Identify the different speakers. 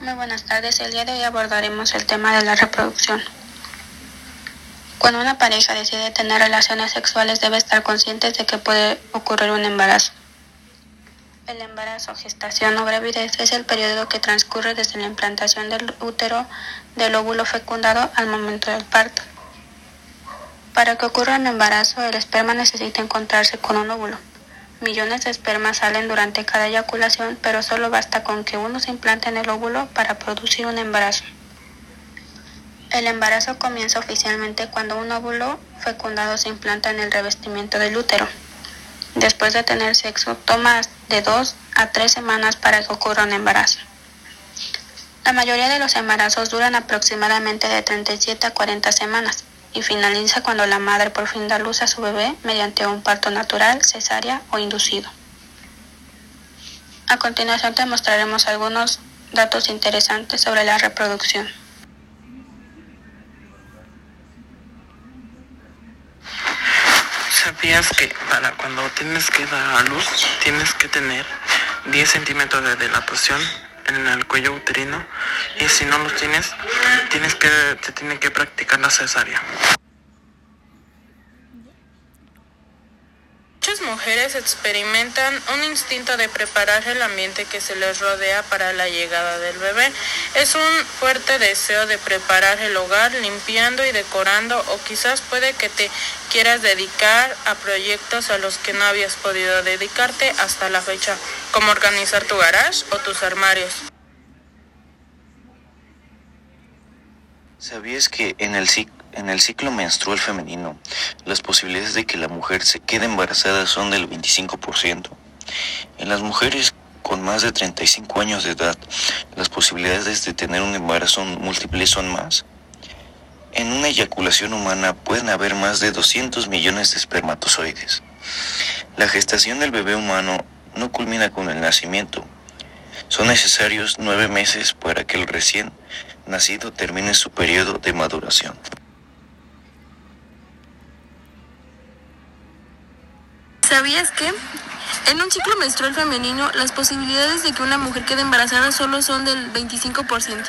Speaker 1: Muy buenas tardes. El día de hoy abordaremos el tema de la reproducción. Cuando una pareja decide tener relaciones sexuales debe estar consciente de que puede ocurrir un embarazo. El embarazo, gestación o gravidez es el periodo que transcurre desde la implantación del útero del óvulo fecundado al momento del parto. Para que ocurra un embarazo, el esperma necesita encontrarse con un óvulo. Millones de espermas salen durante cada eyaculación, pero solo basta con que uno se implante en el óvulo para producir un embarazo. El embarazo comienza oficialmente cuando un óvulo fecundado se implanta en el revestimiento del útero. Después de tener sexo, toma de dos a tres semanas para que ocurra un embarazo. La mayoría de los embarazos duran aproximadamente de 37 a 40 semanas y finaliza cuando la madre por fin da luz a su bebé mediante un parto natural, cesárea o inducido. A continuación te mostraremos algunos datos interesantes sobre la reproducción.
Speaker 2: ¿Sabías que para cuando tienes que dar a luz tienes que tener 10 centímetros de dilatación en el cuello uterino y si no los tienes, tienes que, te tiene que practicar la cesárea. Mujeres experimentan un instinto de preparar el ambiente que se les rodea para la llegada del bebé. Es un fuerte deseo de preparar el hogar limpiando y decorando o quizás puede que te quieras dedicar a proyectos a los que no habías podido dedicarte hasta la fecha, como organizar tu garage o tus armarios.
Speaker 3: ¿Sabías que en el, en el ciclo menstrual femenino las posibilidades de que la mujer se quede embarazada son del 25%? En las mujeres con más de 35 años de edad, las posibilidades de tener un embarazo múltiple son más. En una eyaculación humana pueden haber más de 200 millones de espermatozoides. La gestación del bebé humano no culmina con el nacimiento. Son necesarios nueve meses para que el recién nacido termine su periodo de maduración.
Speaker 4: ¿Sabías que? En un ciclo menstrual femenino, las posibilidades de que una mujer quede embarazada solo son del 25%.